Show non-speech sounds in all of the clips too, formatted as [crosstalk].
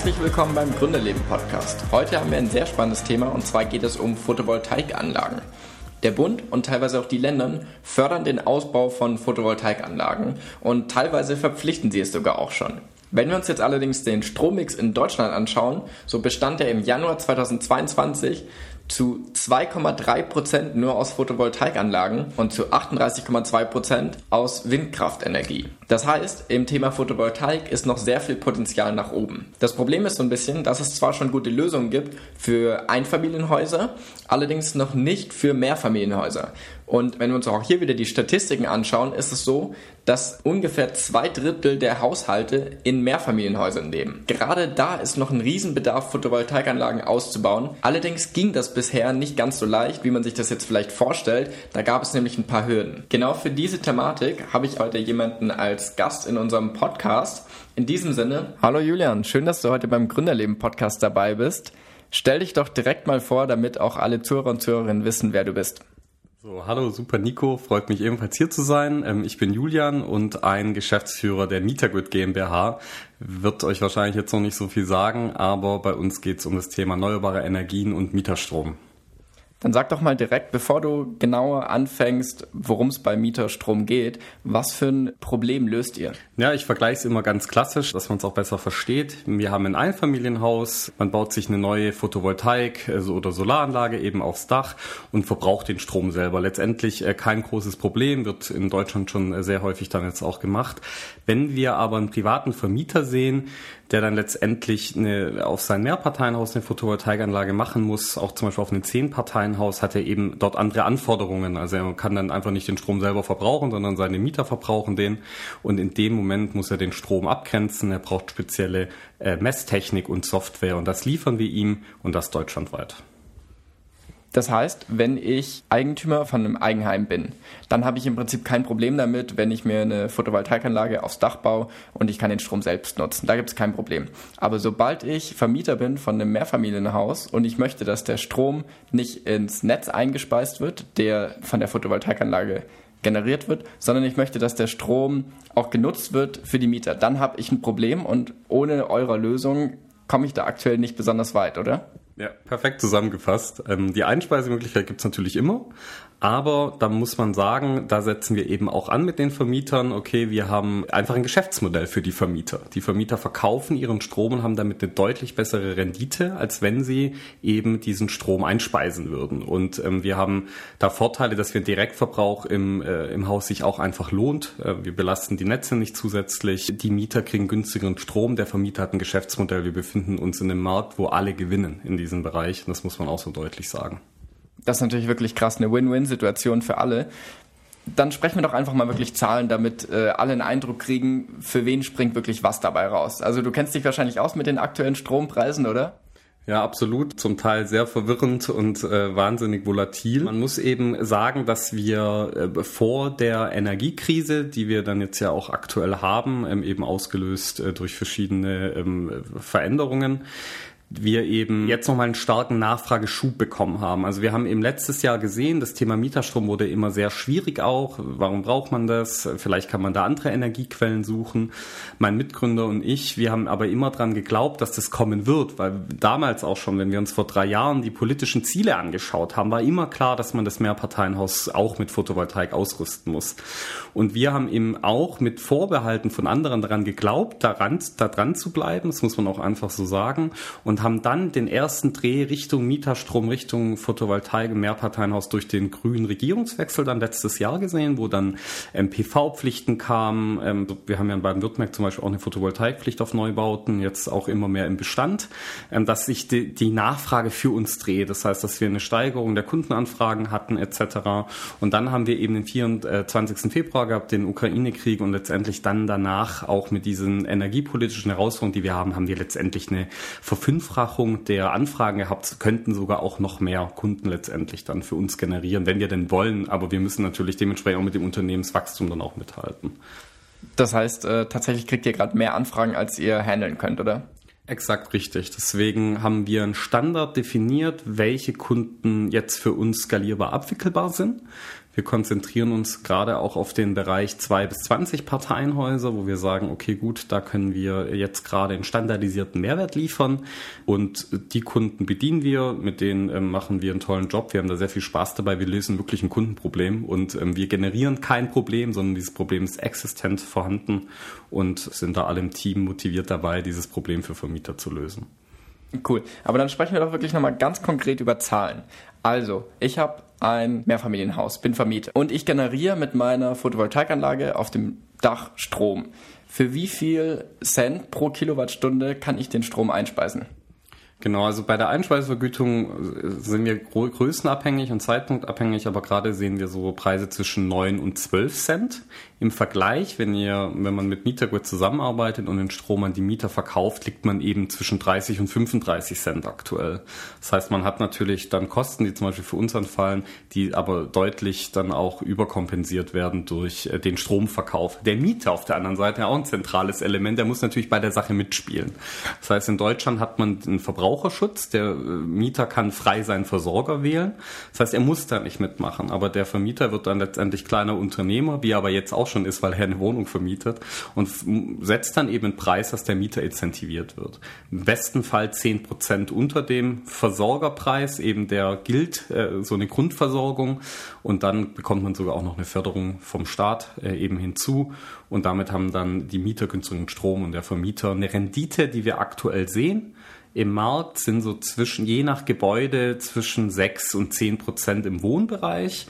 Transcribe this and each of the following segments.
Herzlich willkommen beim Gründerleben Podcast. Heute haben wir ein sehr spannendes Thema und zwar geht es um Photovoltaikanlagen. Der Bund und teilweise auch die Länder fördern den Ausbau von Photovoltaikanlagen und teilweise verpflichten sie es sogar auch schon. Wenn wir uns jetzt allerdings den Strommix in Deutschland anschauen, so bestand er im Januar 2022 zu 2,3 Prozent nur aus Photovoltaikanlagen und zu 38,2 Prozent aus Windkraftenergie. Das heißt, im Thema Photovoltaik ist noch sehr viel Potenzial nach oben. Das Problem ist so ein bisschen, dass es zwar schon gute Lösungen gibt für Einfamilienhäuser, allerdings noch nicht für Mehrfamilienhäuser. Und wenn wir uns auch hier wieder die Statistiken anschauen, ist es so, dass ungefähr zwei Drittel der Haushalte in Mehrfamilienhäusern leben. Gerade da ist noch ein Riesenbedarf, Photovoltaikanlagen auszubauen. Allerdings ging das bisher nicht ganz so leicht, wie man sich das jetzt vielleicht vorstellt. Da gab es nämlich ein paar Hürden. Genau für diese Thematik habe ich heute jemanden als Gast in unserem Podcast. In diesem Sinne, hallo Julian, schön, dass du heute beim Gründerleben Podcast dabei bist. Stell dich doch direkt mal vor, damit auch alle Zuhörer und Zuhörerinnen wissen, wer du bist. So, hallo, super Nico, freut mich ebenfalls hier zu sein. Ähm, ich bin Julian und ein Geschäftsführer der Mietergrid GmbH. Wird euch wahrscheinlich jetzt noch nicht so viel sagen, aber bei uns geht es um das Thema erneuerbare Energien und Mieterstrom. Dann sag doch mal direkt, bevor du genauer anfängst, worum es bei Mieterstrom geht, was für ein Problem löst ihr? Ja, ich vergleiche es immer ganz klassisch, dass man es auch besser versteht. Wir haben ein Einfamilienhaus, man baut sich eine neue Photovoltaik also, oder Solaranlage eben aufs Dach und verbraucht den Strom selber. Letztendlich äh, kein großes Problem, wird in Deutschland schon äh, sehr häufig dann jetzt auch gemacht. Wenn wir aber einen privaten Vermieter sehen, der dann letztendlich eine, auf sein Mehrparteienhaus eine Photovoltaikanlage machen muss, auch zum Beispiel auf ein Zehnparteienhaus, hat er eben dort andere Anforderungen. Also er kann dann einfach nicht den Strom selber verbrauchen, sondern seine Mieter verbrauchen den. Und in dem Moment muss er den Strom abgrenzen. Er braucht spezielle äh, Messtechnik und Software und das liefern wir ihm und das deutschlandweit. Das heißt, wenn ich Eigentümer von einem Eigenheim bin, dann habe ich im Prinzip kein Problem damit, wenn ich mir eine Photovoltaikanlage aufs Dach baue und ich kann den Strom selbst nutzen. Da gibt es kein Problem. Aber sobald ich Vermieter bin von einem Mehrfamilienhaus und ich möchte, dass der Strom nicht ins Netz eingespeist wird, der von der Photovoltaikanlage generiert wird, sondern ich möchte, dass der Strom auch genutzt wird für die Mieter, dann habe ich ein Problem und ohne eure Lösung komme ich da aktuell nicht besonders weit, oder? Ja, perfekt zusammengefasst. Ähm, die Einspeisemöglichkeit gibt's natürlich immer, aber da muss man sagen, da setzen wir eben auch an mit den Vermietern. Okay, wir haben einfach ein Geschäftsmodell für die Vermieter. Die Vermieter verkaufen ihren Strom und haben damit eine deutlich bessere Rendite, als wenn sie eben diesen Strom einspeisen würden. Und ähm, wir haben da Vorteile, dass wir Direktverbrauch im, äh, im Haus sich auch einfach lohnt. Äh, wir belasten die Netze nicht zusätzlich. Die Mieter kriegen günstigeren Strom. Der Vermieter hat ein Geschäftsmodell. Wir befinden uns in einem Markt, wo alle gewinnen in diesem Bereich. Und das muss man auch so deutlich sagen das ist natürlich wirklich krass, eine Win-Win-Situation für alle. Dann sprechen wir doch einfach mal wirklich Zahlen, damit äh, alle einen Eindruck kriegen, für wen springt wirklich was dabei raus. Also du kennst dich wahrscheinlich aus mit den aktuellen Strompreisen, oder? Ja, absolut. Zum Teil sehr verwirrend und äh, wahnsinnig volatil. Man muss eben sagen, dass wir äh, vor der Energiekrise, die wir dann jetzt ja auch aktuell haben, ähm, eben ausgelöst äh, durch verschiedene ähm, Veränderungen, wir eben jetzt nochmal einen starken Nachfrageschub bekommen haben. Also wir haben eben letztes Jahr gesehen, das Thema Mieterstrom wurde immer sehr schwierig auch. Warum braucht man das? Vielleicht kann man da andere Energiequellen suchen. Mein Mitgründer und ich, wir haben aber immer dran geglaubt, dass das kommen wird, weil damals auch schon, wenn wir uns vor drei Jahren die politischen Ziele angeschaut haben, war immer klar, dass man das Mehrparteienhaus auch mit Photovoltaik ausrüsten muss. Und wir haben eben auch mit Vorbehalten von anderen daran geglaubt, daran, da dran zu bleiben. Das muss man auch einfach so sagen. Und haben dann den ersten Dreh Richtung Mieterstrom, Richtung Photovoltaik im Mehrparteienhaus durch den grünen Regierungswechsel dann letztes Jahr gesehen, wo dann ähm, PV-Pflichten kamen. Ähm, wir haben ja in Baden-Württemberg zum Beispiel auch eine Photovoltaikpflicht auf Neubauten, jetzt auch immer mehr im Bestand, ähm, dass sich die, die Nachfrage für uns dreht. Das heißt, dass wir eine Steigerung der Kundenanfragen hatten etc. Und dann haben wir eben den 24. Februar gehabt, den Ukraine-Krieg und letztendlich dann danach auch mit diesen energiepolitischen Herausforderungen, die wir haben, haben wir letztendlich eine Verfünffachung Verfünffachung der Anfragen gehabt, könnten sogar auch noch mehr Kunden letztendlich dann für uns generieren, wenn wir denn wollen. Aber wir müssen natürlich dementsprechend auch mit dem Unternehmenswachstum dann auch mithalten. Das heißt, äh, tatsächlich kriegt ihr gerade mehr Anfragen, als ihr handeln könnt, oder? Exakt richtig. Deswegen haben wir einen Standard definiert, welche Kunden jetzt für uns skalierbar abwickelbar sind. Wir konzentrieren uns gerade auch auf den Bereich 2 bis 20 Parteienhäuser, wo wir sagen, okay, gut, da können wir jetzt gerade einen standardisierten Mehrwert liefern und die Kunden bedienen wir, mit denen ähm, machen wir einen tollen Job. Wir haben da sehr viel Spaß dabei. Wir lösen wirklich ein Kundenproblem und ähm, wir generieren kein Problem, sondern dieses Problem ist existent vorhanden und sind da alle im Team motiviert dabei, dieses Problem für Vermieter zu lösen. Cool. Aber dann sprechen wir doch wirklich nochmal ganz konkret über Zahlen. Also, ich habe ein Mehrfamilienhaus, bin vermietet und ich generiere mit meiner Photovoltaikanlage auf dem Dach Strom. Für wie viel Cent pro Kilowattstunde kann ich den Strom einspeisen? Genau, also bei der Einspeisevergütung sind wir größenabhängig und zeitpunktabhängig, aber gerade sehen wir so Preise zwischen 9 und 12 Cent. Im Vergleich, wenn ihr, wenn man mit Mietergut zusammenarbeitet und den Strom an die Mieter verkauft, liegt man eben zwischen 30 und 35 Cent aktuell. Das heißt, man hat natürlich dann Kosten, die zum Beispiel für uns anfallen, die aber deutlich dann auch überkompensiert werden durch äh, den Stromverkauf. Der Mieter auf der anderen Seite auch ein zentrales Element, der muss natürlich bei der Sache mitspielen. Das heißt, in Deutschland hat man einen Verbraucherschutz, der äh, Mieter kann frei seinen Versorger wählen. Das heißt, er muss da nicht mitmachen, aber der Vermieter wird dann letztendlich kleiner Unternehmer, wie aber jetzt auch schon ist, weil er eine Wohnung vermietet und setzt dann eben einen Preis, dass der Mieter incentiviert wird. Im besten Fall zehn Prozent unter dem Versorgerpreis, eben der gilt, äh, so eine Grundversorgung und dann bekommt man sogar auch noch eine Förderung vom Staat äh, eben hinzu und damit haben dann die Mieter günstigen Strom und der Vermieter eine Rendite, die wir aktuell sehen. Im Markt sind so zwischen, je nach Gebäude, zwischen 6 und 10 Prozent im Wohnbereich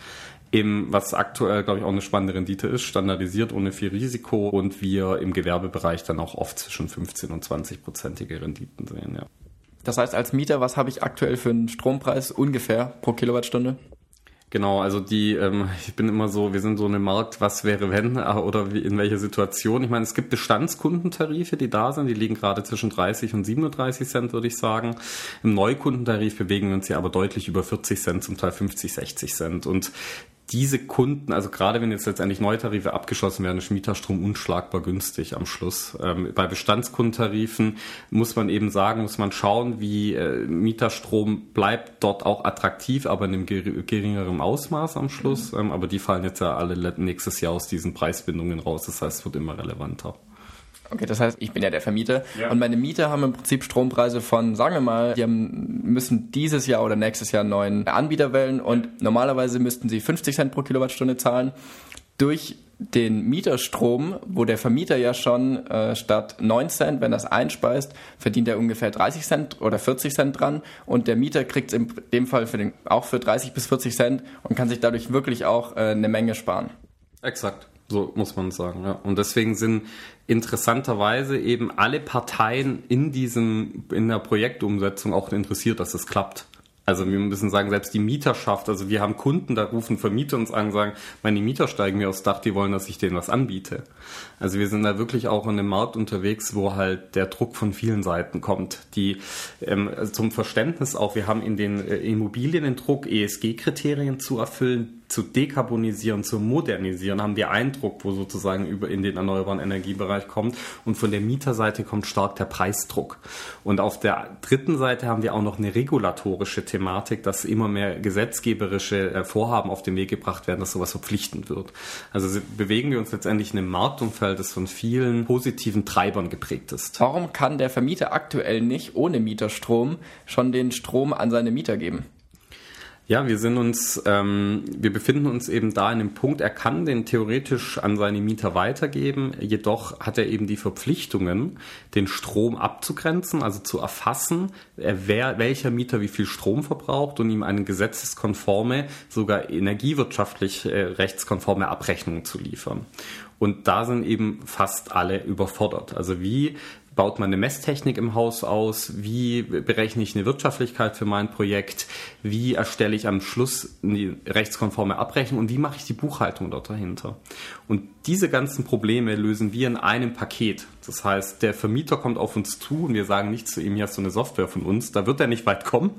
im, was aktuell, glaube ich, auch eine spannende Rendite ist, standardisiert ohne viel Risiko und wir im Gewerbebereich dann auch oft zwischen 15 und 20 prozentige Renditen sehen, ja. Das heißt, als Mieter, was habe ich aktuell für einen Strompreis ungefähr pro Kilowattstunde? Genau, also die, ähm, ich bin immer so, wir sind so eine Markt, was wäre wenn äh, oder wie, in welcher Situation. Ich meine, es gibt Bestandskundentarife, die da sind, die liegen gerade zwischen 30 und 37 Cent, würde ich sagen. Im Neukundentarif bewegen wir uns ja aber deutlich über 40 Cent, zum Teil 50, 60 Cent. Und diese Kunden, also gerade wenn jetzt letztendlich Neutarife abgeschlossen werden, ist Mieterstrom unschlagbar günstig am Schluss. Ähm, bei Bestandskundentarifen muss man eben sagen, muss man schauen, wie äh, Mieterstrom bleibt dort auch attraktiv, aber in einem geringeren Ausmaß am Schluss. Mhm. Ähm, aber die fallen jetzt ja alle nächstes Jahr aus diesen Preisbindungen raus. Das heißt, es wird immer relevanter. Okay, das heißt, ich bin ja der Vermieter ja. und meine Mieter haben im Prinzip Strompreise von, sagen wir mal, die haben, müssen dieses Jahr oder nächstes Jahr einen neuen Anbieter wählen und normalerweise müssten sie 50 Cent pro Kilowattstunde zahlen. Durch den Mieterstrom, wo der Vermieter ja schon äh, statt 9 Cent, wenn das einspeist, verdient er ungefähr 30 Cent oder 40 Cent dran und der Mieter kriegt es in dem Fall für den, auch für 30 bis 40 Cent und kann sich dadurch wirklich auch äh, eine Menge sparen. Exakt. So muss man sagen, ja. Und deswegen sind interessanterweise eben alle Parteien in diesem, in der Projektumsetzung auch interessiert, dass es klappt. Also wir müssen sagen, selbst die Mieterschaft, also wir haben Kunden, da rufen Vermieter uns an und sagen, meine Mieter steigen mir aufs Dach, die wollen, dass ich denen was anbiete. Also wir sind da wirklich auch in einem Markt unterwegs, wo halt der Druck von vielen Seiten kommt. Die ähm, zum Verständnis auch, wir haben in den äh, Immobilien den Druck, ESG-Kriterien zu erfüllen, zu dekarbonisieren, zu modernisieren, haben wir Eindruck, wo sozusagen über in den erneuerbaren Energiebereich kommt. Und von der Mieterseite kommt stark der Preisdruck. Und auf der dritten Seite haben wir auch noch eine regulatorische Thematik, dass immer mehr gesetzgeberische äh, Vorhaben auf den Weg gebracht werden, dass sowas verpflichtend wird. Also bewegen wir uns letztendlich in einem Marktumfeld, das von vielen positiven Treibern geprägt ist. Warum kann der Vermieter aktuell nicht ohne Mieterstrom schon den Strom an seine Mieter geben? Ja, wir sind uns, ähm, wir befinden uns eben da in dem Punkt, er kann den theoretisch an seine Mieter weitergeben, jedoch hat er eben die Verpflichtungen, den Strom abzugrenzen, also zu erfassen, wer, welcher Mieter wie viel Strom verbraucht und ihm eine gesetzeskonforme, sogar energiewirtschaftlich äh, rechtskonforme Abrechnung zu liefern. Und da sind eben fast alle überfordert. Also wie baut man eine Messtechnik im Haus aus? Wie berechne ich eine Wirtschaftlichkeit für mein Projekt? Wie erstelle ich am Schluss eine rechtskonforme Abrechnung? Und wie mache ich die Buchhaltung dort dahinter? Und diese ganzen Probleme lösen wir in einem Paket. Das heißt, der Vermieter kommt auf uns zu und wir sagen nicht zu ihm, hier hast du eine Software von uns. Da wird er nicht weit kommen.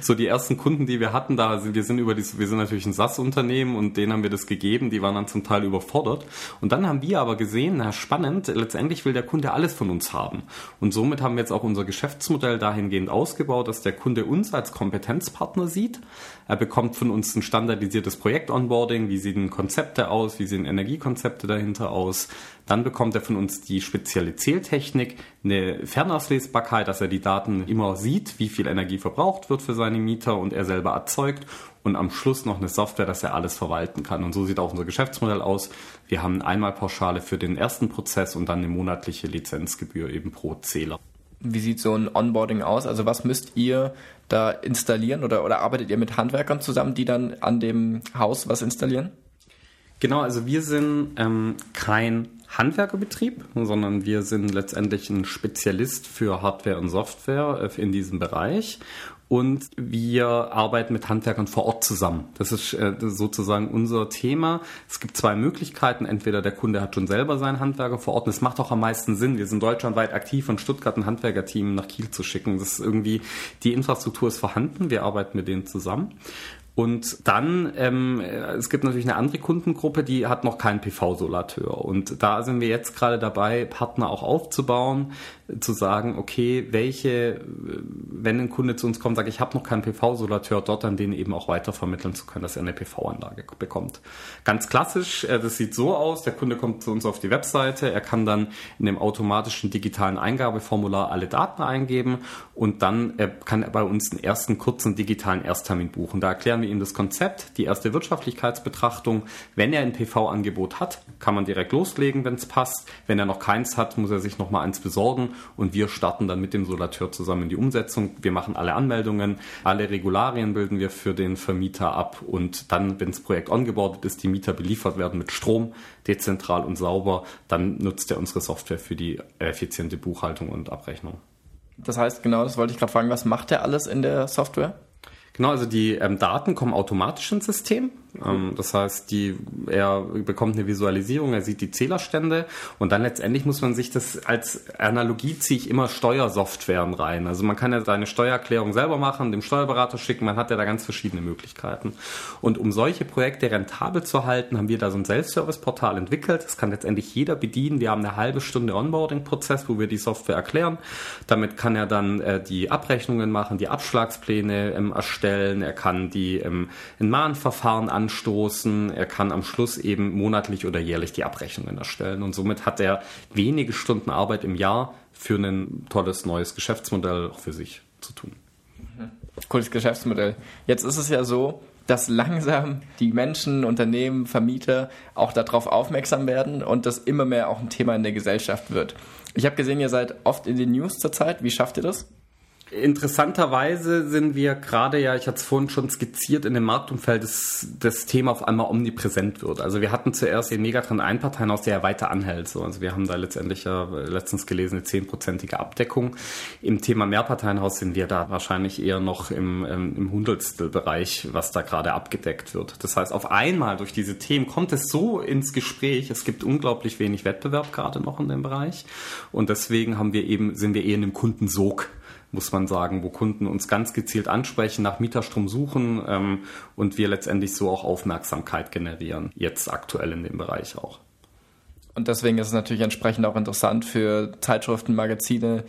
So die ersten Kunden, die wir hatten, da sind wir sind über die, wir sind natürlich ein SaaS-Unternehmen und denen haben wir das gegeben. Die waren dann zum Teil überfordert. Und dann haben wir aber gesehen, na spannend, letztendlich will der Kunde alles von uns haben. Und somit haben wir jetzt auch unser Geschäftsmodell dahingehend ausgebaut, dass der Kunde uns als Kompetenzpartner sieht. Er bekommt von uns ein standardisiertes Projekt-Onboarding, wie sehen Konzepte aus, wie sehen Energiekonzepte dahinter aus. Dann bekommt er von uns die spezielle Zähltechnik, eine Fernauslesbarkeit, dass er die Daten immer sieht, wie viel Energie verbraucht wird für seine Mieter und er selber erzeugt und am Schluss noch eine Software, dass er alles verwalten kann. Und so sieht auch unser Geschäftsmodell aus. Wir haben einmal Pauschale für den ersten Prozess und dann eine monatliche Lizenzgebühr eben pro Zähler. Wie sieht so ein Onboarding aus? Also was müsst ihr da installieren oder, oder arbeitet ihr mit Handwerkern zusammen, die dann an dem Haus was installieren? Genau, also wir sind ähm, kein Handwerkerbetrieb, sondern wir sind letztendlich ein Spezialist für Hardware und Software äh, in diesem Bereich. Und wir arbeiten mit Handwerkern vor Ort zusammen. Das ist äh, sozusagen unser Thema. Es gibt zwei Möglichkeiten. Entweder der Kunde hat schon selber seinen Handwerker vor Ort. Und es macht auch am meisten Sinn. Wir sind deutschlandweit aktiv, von Stuttgart ein Handwerkerteam nach Kiel zu schicken. Das ist irgendwie, die Infrastruktur ist vorhanden. Wir arbeiten mit denen zusammen. Und dann, ähm, es gibt natürlich eine andere Kundengruppe, die hat noch keinen PV-Solateur. Und da sind wir jetzt gerade dabei, Partner auch aufzubauen, zu sagen, okay, welche, wenn ein Kunde zu uns kommt, sagt, ich habe noch keinen PV-Solateur, dort dann den eben auch weitervermitteln zu können, dass er eine PV-Anlage bekommt. Ganz klassisch, äh, das sieht so aus, der Kunde kommt zu uns auf die Webseite, er kann dann in dem automatischen digitalen Eingabeformular alle Daten eingeben und dann äh, kann er bei uns einen ersten kurzen digitalen Ersttermin buchen. Da erklären wir wir das Konzept, die erste Wirtschaftlichkeitsbetrachtung. Wenn er ein PV-Angebot hat, kann man direkt loslegen, wenn es passt. Wenn er noch keins hat, muss er sich noch mal eins besorgen und wir starten dann mit dem Solateur zusammen in die Umsetzung. Wir machen alle Anmeldungen, alle Regularien bilden wir für den Vermieter ab und dann, wenn das Projekt ongeboardet ist, die Mieter beliefert werden mit Strom, dezentral und sauber, dann nutzt er unsere Software für die effiziente Buchhaltung und Abrechnung. Das heißt, genau, das wollte ich gerade fragen, was macht er alles in der Software? Genau, also die ähm, Daten kommen automatisch ins System. Ähm, das heißt, die, er bekommt eine Visualisierung, er sieht die Zählerstände und dann letztendlich muss man sich das als Analogie ziehe ich immer Steuersoftwaren rein. Also man kann ja seine Steuererklärung selber machen, dem Steuerberater schicken, man hat ja da ganz verschiedene Möglichkeiten. Und um solche Projekte rentabel zu halten, haben wir da so ein Self-Service-Portal entwickelt. Das kann letztendlich jeder bedienen. Wir haben eine halbe Stunde Onboarding-Prozess, wo wir die Software erklären. Damit kann er dann äh, die Abrechnungen machen, die Abschlagspläne ähm, erstellen, er kann die ähm, in Mahnverfahren an anstoßen. Er kann am Schluss eben monatlich oder jährlich die Abrechnungen erstellen. Und somit hat er wenige Stunden Arbeit im Jahr für ein tolles neues Geschäftsmodell für sich zu tun. Cooles Geschäftsmodell. Jetzt ist es ja so, dass langsam die Menschen, Unternehmen, Vermieter auch darauf aufmerksam werden und das immer mehr auch ein Thema in der Gesellschaft wird. Ich habe gesehen, ihr seid oft in den News zurzeit. Wie schafft ihr das? Interessanterweise sind wir gerade ja, ich hatte es vorhin schon skizziert, in dem Marktumfeld, dass das Thema auf einmal omnipräsent wird. Also wir hatten zuerst den Megatron Einparteienhaus, der ja weiter anhält. So. Also wir haben da letztendlich ja letztens gelesen, eine zehnprozentige Abdeckung. Im Thema Mehrparteienhaus sind wir da wahrscheinlich eher noch im, ähm, im Hundertstelbereich, was da gerade abgedeckt wird. Das heißt, auf einmal durch diese Themen kommt es so ins Gespräch. Es gibt unglaublich wenig Wettbewerb gerade noch in dem Bereich. Und deswegen haben wir eben, sind wir eher in einem Kundensog muss man sagen, wo Kunden uns ganz gezielt ansprechen, nach Mieterstrom suchen ähm, und wir letztendlich so auch Aufmerksamkeit generieren, jetzt aktuell in dem Bereich auch. Und deswegen ist es natürlich entsprechend auch interessant für Zeitschriften, Magazine,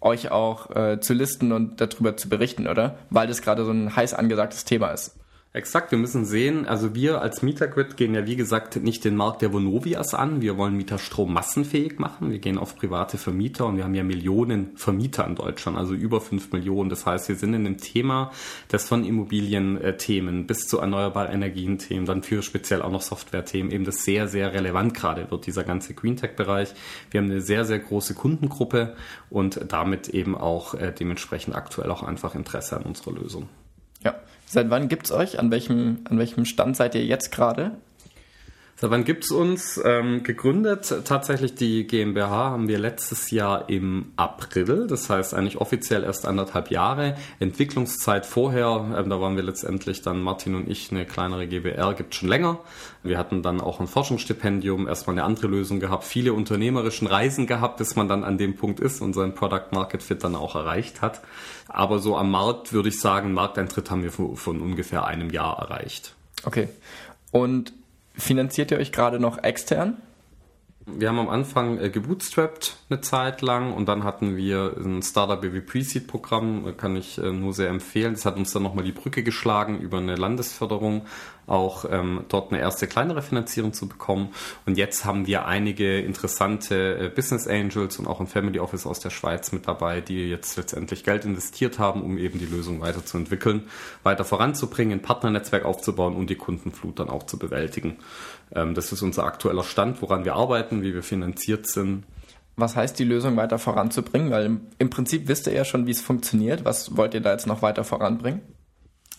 euch auch äh, zu listen und darüber zu berichten, oder? Weil das gerade so ein heiß angesagtes Thema ist. Exakt, wir müssen sehen, also wir als Mietergrid gehen ja wie gesagt nicht den Markt der Vonovias an. Wir wollen Mieterstrom massenfähig machen. Wir gehen auf private Vermieter und wir haben ja Millionen Vermieter in Deutschland, also über fünf Millionen. Das heißt, wir sind in dem Thema, das von Immobilienthemen bis zu erneuerbaren Energien-Themen, dann für speziell auch noch Software-Themen eben das sehr, sehr relevant gerade wird, dieser ganze Green Tech-Bereich. Wir haben eine sehr, sehr große Kundengruppe und damit eben auch äh, dementsprechend aktuell auch einfach Interesse an unserer Lösung. Ja. Seit wann gibt es euch? An welchem, an welchem Stand seid ihr jetzt gerade? So, wann gibt's uns? Ähm, gegründet tatsächlich die GmbH haben wir letztes Jahr im April, das heißt eigentlich offiziell erst anderthalb Jahre. Entwicklungszeit vorher, ähm, da waren wir letztendlich dann Martin und ich eine kleinere GBR, gibt schon länger. Wir hatten dann auch ein Forschungsstipendium, erstmal eine andere Lösung gehabt, viele unternehmerischen Reisen gehabt, bis man dann an dem Punkt ist und sein Product Market Fit dann auch erreicht hat. Aber so am Markt würde ich sagen, Markteintritt haben wir von, von ungefähr einem Jahr erreicht. Okay. Und Finanziert ihr euch gerade noch extern? Wir haben am Anfang äh, gebootstrapped eine Zeit lang und dann hatten wir ein Startup BW Pre-Seed Programm, äh, kann ich äh, nur sehr empfehlen. Das hat uns dann nochmal die Brücke geschlagen über eine Landesförderung auch ähm, dort eine erste kleinere Finanzierung zu bekommen. Und jetzt haben wir einige interessante äh, Business Angels und auch ein Family Office aus der Schweiz mit dabei, die jetzt letztendlich Geld investiert haben, um eben die Lösung weiterzuentwickeln, weiter voranzubringen, ein Partnernetzwerk aufzubauen und die Kundenflut dann auch zu bewältigen. Ähm, das ist unser aktueller Stand, woran wir arbeiten, wie wir finanziert sind. Was heißt die Lösung weiter voranzubringen? Weil im Prinzip wisst ihr ja schon, wie es funktioniert. Was wollt ihr da jetzt noch weiter voranbringen?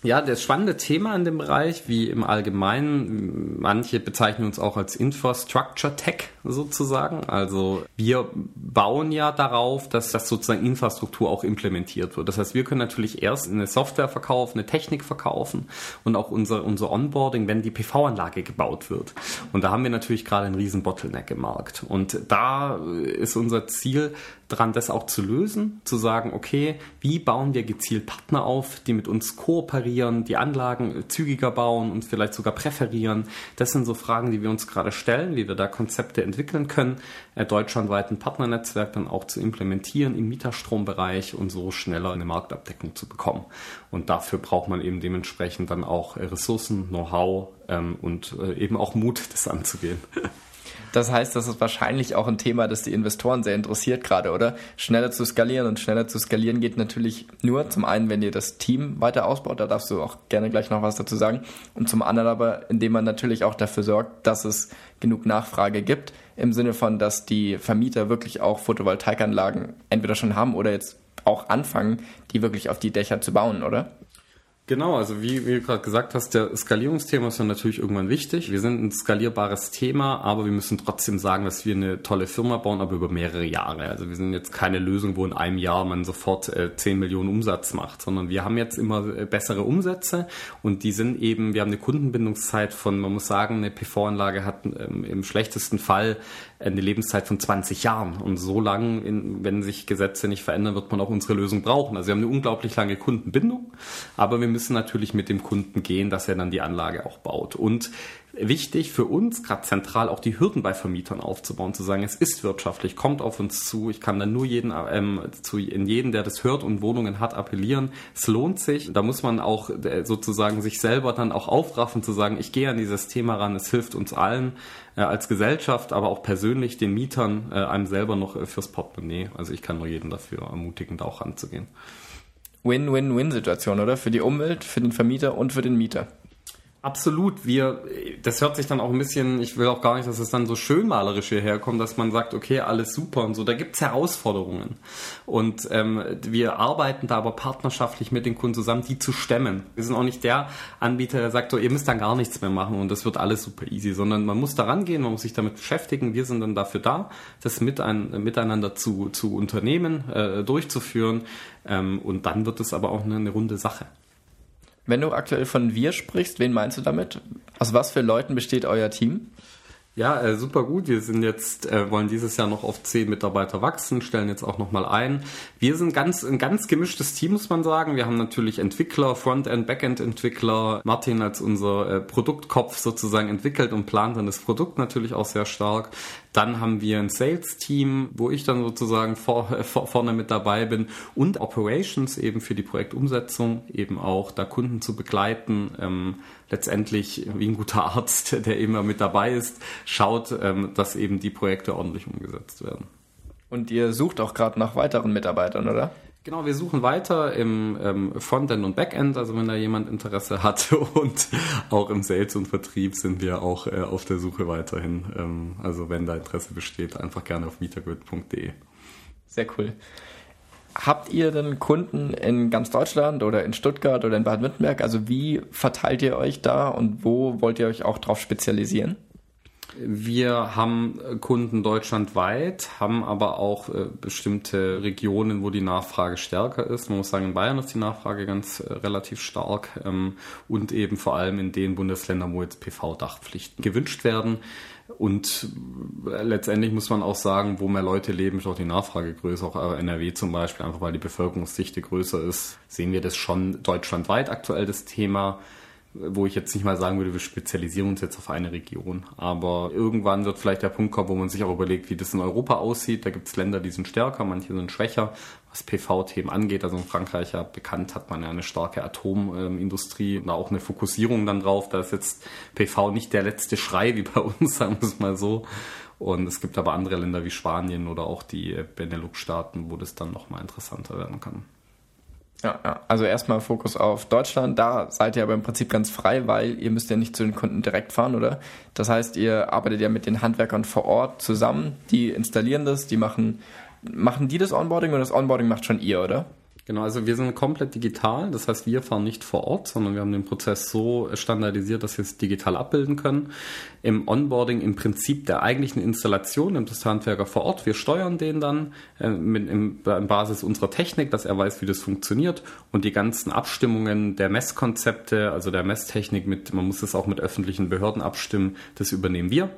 Ja, das spannende Thema in dem Bereich, wie im Allgemeinen, manche bezeichnen uns auch als Infrastructure Tech sozusagen. Also wir bauen ja darauf, dass das sozusagen Infrastruktur auch implementiert wird. Das heißt, wir können natürlich erst eine Software verkaufen, eine Technik verkaufen und auch unser, unser Onboarding, wenn die PV-Anlage gebaut wird. Und da haben wir natürlich gerade einen riesen Bottleneck im Markt. Und da ist unser Ziel, dran, das auch zu lösen, zu sagen, okay, wie bauen wir gezielt Partner auf, die mit uns kooperieren, die Anlagen zügiger bauen und vielleicht sogar präferieren. Das sind so Fragen, die wir uns gerade stellen, wie wir da Konzepte entwickeln können, äh, deutschlandweit ein Partnernetzwerk dann auch zu implementieren im Mieterstrombereich und so schneller eine Marktabdeckung zu bekommen. Und dafür braucht man eben dementsprechend dann auch Ressourcen, Know-how ähm, und äh, eben auch Mut, [laughs] das anzugehen. Das heißt, das ist wahrscheinlich auch ein Thema, das die Investoren sehr interessiert gerade, oder? Schneller zu skalieren und schneller zu skalieren geht natürlich nur zum einen, wenn ihr das Team weiter ausbaut, da darfst du auch gerne gleich noch was dazu sagen, und zum anderen aber, indem man natürlich auch dafür sorgt, dass es genug Nachfrage gibt, im Sinne von, dass die Vermieter wirklich auch Photovoltaikanlagen entweder schon haben oder jetzt auch anfangen, die wirklich auf die Dächer zu bauen, oder? Genau, also wie, wie du gerade gesagt hast, der Skalierungsthema ist ja natürlich irgendwann wichtig. Wir sind ein skalierbares Thema, aber wir müssen trotzdem sagen, dass wir eine tolle Firma bauen, aber über mehrere Jahre. Also wir sind jetzt keine Lösung, wo in einem Jahr man sofort äh, 10 Millionen Umsatz macht, sondern wir haben jetzt immer äh, bessere Umsätze und die sind eben, wir haben eine Kundenbindungszeit von, man muss sagen, eine PV-Anlage hat ähm, im schlechtesten Fall eine Lebenszeit von 20 Jahren. Und so lang, in, wenn sich Gesetze nicht verändern, wird man auch unsere Lösung brauchen. Also wir haben eine unglaublich lange Kundenbindung, aber wir müssen natürlich mit dem Kunden gehen, dass er dann die Anlage auch baut. Und wichtig für uns, gerade zentral, auch die Hürden bei Vermietern aufzubauen, zu sagen, es ist wirtschaftlich, kommt auf uns zu, ich kann dann nur jeden, ähm, zu, in jeden, der das hört und Wohnungen hat, appellieren. Es lohnt sich. Da muss man auch äh, sozusagen sich selber dann auch aufraffen, zu sagen, ich gehe an dieses Thema ran, es hilft uns allen äh, als Gesellschaft, aber auch persönlich den Mietern, äh, einem selber noch äh, fürs Portemonnaie. Also ich kann nur jeden dafür ermutigen, da auch ranzugehen. Win-Win-Win-Situation, oder? Für die Umwelt, für den Vermieter und für den Mieter. Absolut. Wir, das hört sich dann auch ein bisschen, ich will auch gar nicht, dass es dann so schön malerisch hierher kommt, dass man sagt, okay, alles super und so. Da gibt's Herausforderungen. Und ähm, wir arbeiten da aber partnerschaftlich mit den Kunden zusammen, die zu stemmen. Wir sind auch nicht der Anbieter, der sagt, so, ihr müsst dann gar nichts mehr machen und das wird alles super easy, sondern man muss da rangehen, man muss sich damit beschäftigen. Wir sind dann dafür da, das mit ein, miteinander zu, zu unternehmen, äh, durchzuführen. Ähm, und dann wird es aber auch eine, eine runde Sache. Wenn du aktuell von wir sprichst, wen meinst du damit? Aus was für Leuten besteht euer Team? Ja, äh, super gut. Wir sind jetzt, äh, wollen dieses Jahr noch auf zehn Mitarbeiter wachsen, stellen jetzt auch nochmal ein. Wir sind ganz, ein ganz gemischtes Team, muss man sagen. Wir haben natürlich Entwickler, Frontend, Backend-Entwickler. Martin als unser äh, Produktkopf sozusagen entwickelt und plant dann das Produkt natürlich auch sehr stark. Dann haben wir ein Sales-Team, wo ich dann sozusagen vor, [laughs] vor, vorne mit dabei bin und Operations eben für die Projektumsetzung, eben auch da Kunden zu begleiten. Ähm, letztendlich wie ein guter Arzt, [laughs] der immer mit dabei ist, schaut, ähm, dass eben die Projekte ordentlich umgesetzt werden. Und ihr sucht auch gerade nach weiteren Mitarbeitern, oder? Genau, wir suchen weiter im ähm, Frontend und Backend, also wenn da jemand Interesse hat [laughs] und auch im Sales und Vertrieb sind wir auch äh, auf der Suche weiterhin. Ähm, also wenn da Interesse besteht, einfach gerne auf metergrid.de. Sehr cool. Habt ihr denn Kunden in ganz Deutschland oder in Stuttgart oder in Baden-Württemberg? Also wie verteilt ihr euch da und wo wollt ihr euch auch drauf spezialisieren? Wir haben Kunden deutschlandweit, haben aber auch äh, bestimmte Regionen, wo die Nachfrage stärker ist. Man muss sagen, in Bayern ist die Nachfrage ganz äh, relativ stark ähm, und eben vor allem in den Bundesländern, wo jetzt PV-Dachpflichten gewünscht werden. Und äh, letztendlich muss man auch sagen, wo mehr Leute leben, ist auch die Nachfrage größer. Auch NRW zum Beispiel, einfach weil die Bevölkerungsdichte größer ist, sehen wir das schon deutschlandweit aktuell das Thema wo ich jetzt nicht mal sagen würde, wir spezialisieren uns jetzt auf eine Region. Aber irgendwann wird vielleicht der Punkt kommen, wo man sich auch überlegt, wie das in Europa aussieht. Da gibt es Länder, die sind stärker, manche sind schwächer, was PV-Themen angeht. Also in Frankreich ja bekannt hat man ja eine starke Atomindustrie und auch eine Fokussierung dann drauf. Da ist jetzt PV nicht der letzte Schrei wie bei uns, [laughs] sagen wir es mal so. Und es gibt aber andere Länder wie Spanien oder auch die Benelux-Staaten, wo das dann nochmal interessanter werden kann. Ja, ja, also erstmal Fokus auf Deutschland. Da seid ihr aber im Prinzip ganz frei, weil ihr müsst ja nicht zu den Kunden direkt fahren, oder? Das heißt, ihr arbeitet ja mit den Handwerkern vor Ort zusammen. Die installieren das, die machen, machen die das Onboarding oder das Onboarding macht schon ihr, oder? Genau, also wir sind komplett digital. Das heißt, wir fahren nicht vor Ort, sondern wir haben den Prozess so standardisiert, dass wir es digital abbilden können. Im Onboarding im Prinzip der eigentlichen Installation nimmt das Handwerker vor Ort. Wir steuern den dann äh, mit, im, in Basis unserer Technik, dass er weiß, wie das funktioniert. Und die ganzen Abstimmungen der Messkonzepte, also der Messtechnik mit, man muss es auch mit öffentlichen Behörden abstimmen, das übernehmen wir.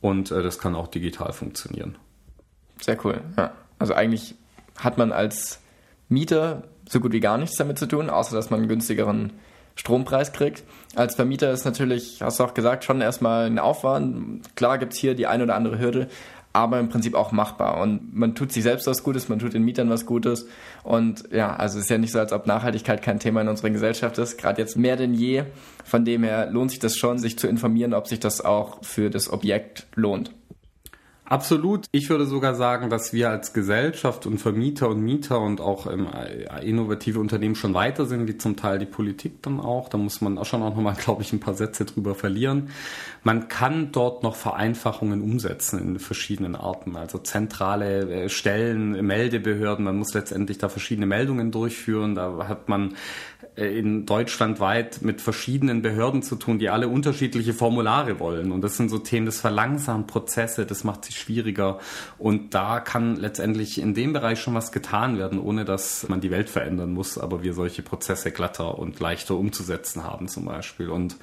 Und äh, das kann auch digital funktionieren. Sehr cool. Ja. Also eigentlich hat man als Mieter so gut wie gar nichts damit zu tun, außer dass man einen günstigeren Strompreis kriegt. Als Vermieter ist natürlich, hast du auch gesagt, schon erstmal ein Aufwand. Klar gibt es hier die ein oder andere Hürde, aber im Prinzip auch machbar. Und man tut sich selbst was Gutes, man tut den Mietern was Gutes. Und ja, also es ist ja nicht so, als ob Nachhaltigkeit kein Thema in unserer Gesellschaft ist, gerade jetzt mehr denn je. Von dem her lohnt sich das schon, sich zu informieren, ob sich das auch für das Objekt lohnt. Absolut. Ich würde sogar sagen, dass wir als Gesellschaft und Vermieter und Mieter und auch ähm, innovative Unternehmen schon weiter sind, wie zum Teil die Politik dann auch. Da muss man auch schon auch nochmal, [laughs] glaube ich, ein paar Sätze drüber verlieren. Man kann dort noch Vereinfachungen umsetzen in verschiedenen Arten. Also zentrale äh, Stellen, Meldebehörden, man muss letztendlich da verschiedene Meldungen durchführen. Da hat man in Deutschland weit mit verschiedenen Behörden zu tun, die alle unterschiedliche Formulare wollen. Und das sind so Themen, das verlangsamt Prozesse, das macht sich schwieriger. Und da kann letztendlich in dem Bereich schon was getan werden, ohne dass man die Welt verändern muss, aber wir solche Prozesse glatter und leichter umzusetzen haben zum Beispiel. Und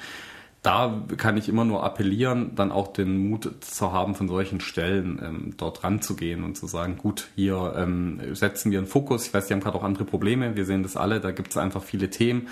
da kann ich immer nur appellieren, dann auch den Mut zu haben, von solchen Stellen ähm, dort ranzugehen und zu sagen, gut, hier ähm, setzen wir einen Fokus. Ich weiß, die haben gerade auch andere Probleme, wir sehen das alle, da gibt es einfach viele Themen.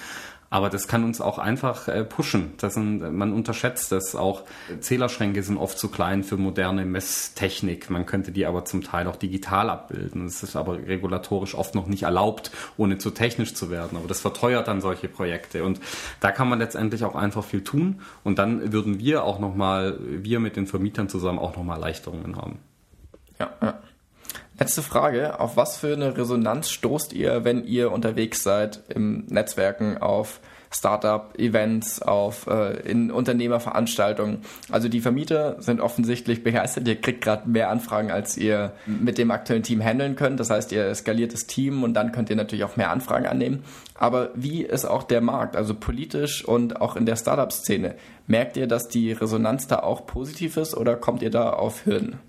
Aber das kann uns auch einfach äh, pushen. Das sind, man unterschätzt das auch. Zählerschränke sind oft zu klein für moderne Messtechnik. Man könnte die aber zum Teil auch digital abbilden. Das ist aber regulatorisch oft noch nicht erlaubt, ohne zu technisch zu werden. Aber das verteuert dann solche Projekte. Und da kann man letztendlich auch einfach viel tun. Und dann würden wir auch nochmal, wir mit den Vermietern zusammen auch nochmal Erleichterungen haben. Ja, ja. Letzte Frage. Auf was für eine Resonanz stoßt ihr, wenn ihr unterwegs seid im Netzwerken auf Startup-Events, auf äh, in Unternehmerveranstaltungen? Also die Vermieter sind offensichtlich begeistert. Ihr kriegt gerade mehr Anfragen, als ihr mit dem aktuellen Team handeln könnt. Das heißt, ihr skaliert das Team und dann könnt ihr natürlich auch mehr Anfragen annehmen. Aber wie ist auch der Markt, also politisch und auch in der Startup-Szene? Merkt ihr, dass die Resonanz da auch positiv ist oder kommt ihr da auf Hürden?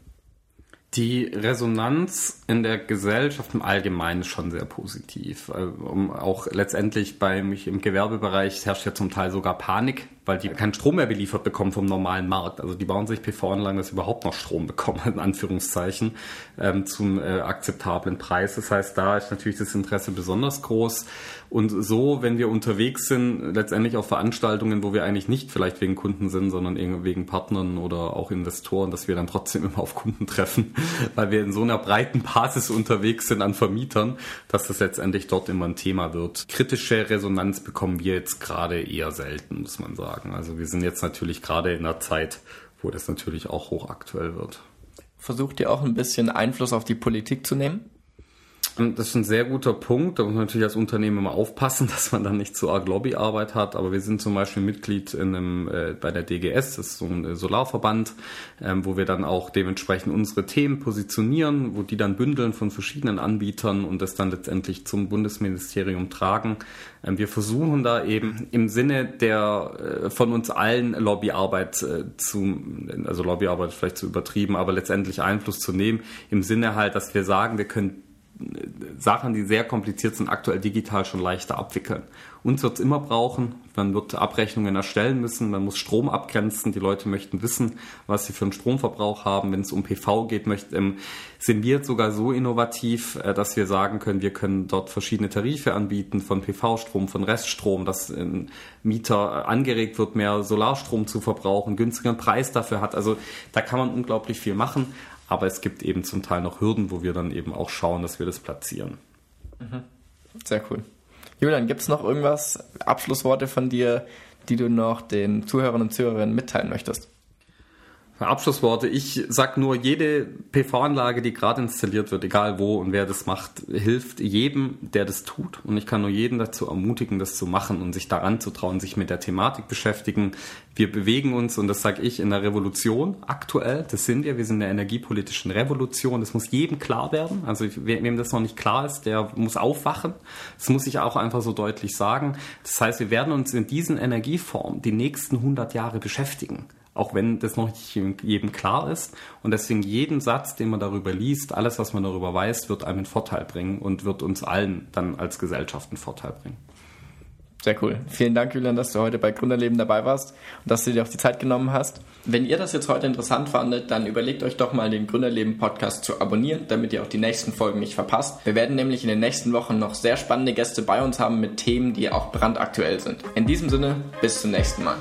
Die Resonanz in der Gesellschaft im Allgemeinen ist schon sehr positiv. Äh, auch letztendlich bei mich im Gewerbebereich herrscht ja zum Teil sogar Panik, weil die keinen Strom mehr beliefert bekommen vom normalen Markt. Also die bauen sich PV-Anlagen, dass sie überhaupt noch Strom bekommen, [laughs] in Anführungszeichen, ähm, zum äh, akzeptablen Preis. Das heißt, da ist natürlich das Interesse besonders groß. Und so, wenn wir unterwegs sind, letztendlich auf Veranstaltungen, wo wir eigentlich nicht vielleicht wegen Kunden sind, sondern wegen Partnern oder auch Investoren, dass wir dann trotzdem immer auf Kunden treffen, [laughs] weil wir in so einer breiten Basis unterwegs sind an Vermietern, dass das letztendlich dort immer ein Thema wird. Kritische Resonanz bekommen wir jetzt gerade eher selten, muss man sagen. Also wir sind jetzt natürlich gerade in einer Zeit, wo das natürlich auch hochaktuell wird. Versucht ihr auch ein bisschen Einfluss auf die Politik zu nehmen? Das ist ein sehr guter Punkt. Da muss man natürlich als Unternehmen immer aufpassen, [laughs] dass man dann nicht zu arg Lobbyarbeit hat. Aber wir sind zum Beispiel Mitglied in einem, äh, bei der DGS, das ist so ein äh, Solarverband, ähm, wo wir dann auch dementsprechend unsere Themen positionieren, wo die dann bündeln von verschiedenen Anbietern und das dann letztendlich zum Bundesministerium tragen. Ähm, wir versuchen da eben im Sinne der äh, von uns allen Lobbyarbeit äh, zu, also Lobbyarbeit vielleicht zu übertrieben, aber letztendlich Einfluss zu nehmen, im Sinne halt, dass wir sagen, wir können Sachen, die sehr kompliziert sind, aktuell digital schon leichter abwickeln. Uns wird es immer brauchen. Man wird Abrechnungen erstellen müssen. Man muss Strom abgrenzen. Die Leute möchten wissen, was sie für einen Stromverbrauch haben. Wenn es um PV geht, möchten, ähm, sind wir jetzt sogar so innovativ, äh, dass wir sagen können, wir können dort verschiedene Tarife anbieten von PV-Strom, von Reststrom, dass ein Mieter angeregt wird, mehr Solarstrom zu verbrauchen, günstigeren Preis dafür hat. Also da kann man unglaublich viel machen. Aber es gibt eben zum Teil noch Hürden, wo wir dann eben auch schauen, dass wir das platzieren. Mhm. Sehr cool. Julian, gibt es noch irgendwas, Abschlussworte von dir, die du noch den Zuhörern und Zuhörerinnen mitteilen möchtest? Abschlussworte. Ich sag nur, jede PV-Anlage, die gerade installiert wird, egal wo und wer das macht, hilft jedem, der das tut. Und ich kann nur jeden dazu ermutigen, das zu machen und sich daran zu trauen, sich mit der Thematik beschäftigen. Wir bewegen uns, und das sage ich, in der Revolution aktuell. Das sind wir. Wir sind in der energiepolitischen Revolution. Das muss jedem klar werden. Also wem das noch nicht klar ist, der muss aufwachen. Das muss ich auch einfach so deutlich sagen. Das heißt, wir werden uns in diesen Energieformen die nächsten 100 Jahre beschäftigen auch wenn das noch nicht jedem klar ist. Und deswegen jeden Satz, den man darüber liest, alles, was man darüber weiß, wird einem einen Vorteil bringen und wird uns allen dann als Gesellschaft einen Vorteil bringen. Sehr cool. Vielen Dank, Julian, dass du heute bei Gründerleben dabei warst und dass du dir auch die Zeit genommen hast. Wenn ihr das jetzt heute interessant fandet, dann überlegt euch doch mal den Gründerleben Podcast zu abonnieren, damit ihr auch die nächsten Folgen nicht verpasst. Wir werden nämlich in den nächsten Wochen noch sehr spannende Gäste bei uns haben mit Themen, die auch brandaktuell sind. In diesem Sinne, bis zum nächsten Mal.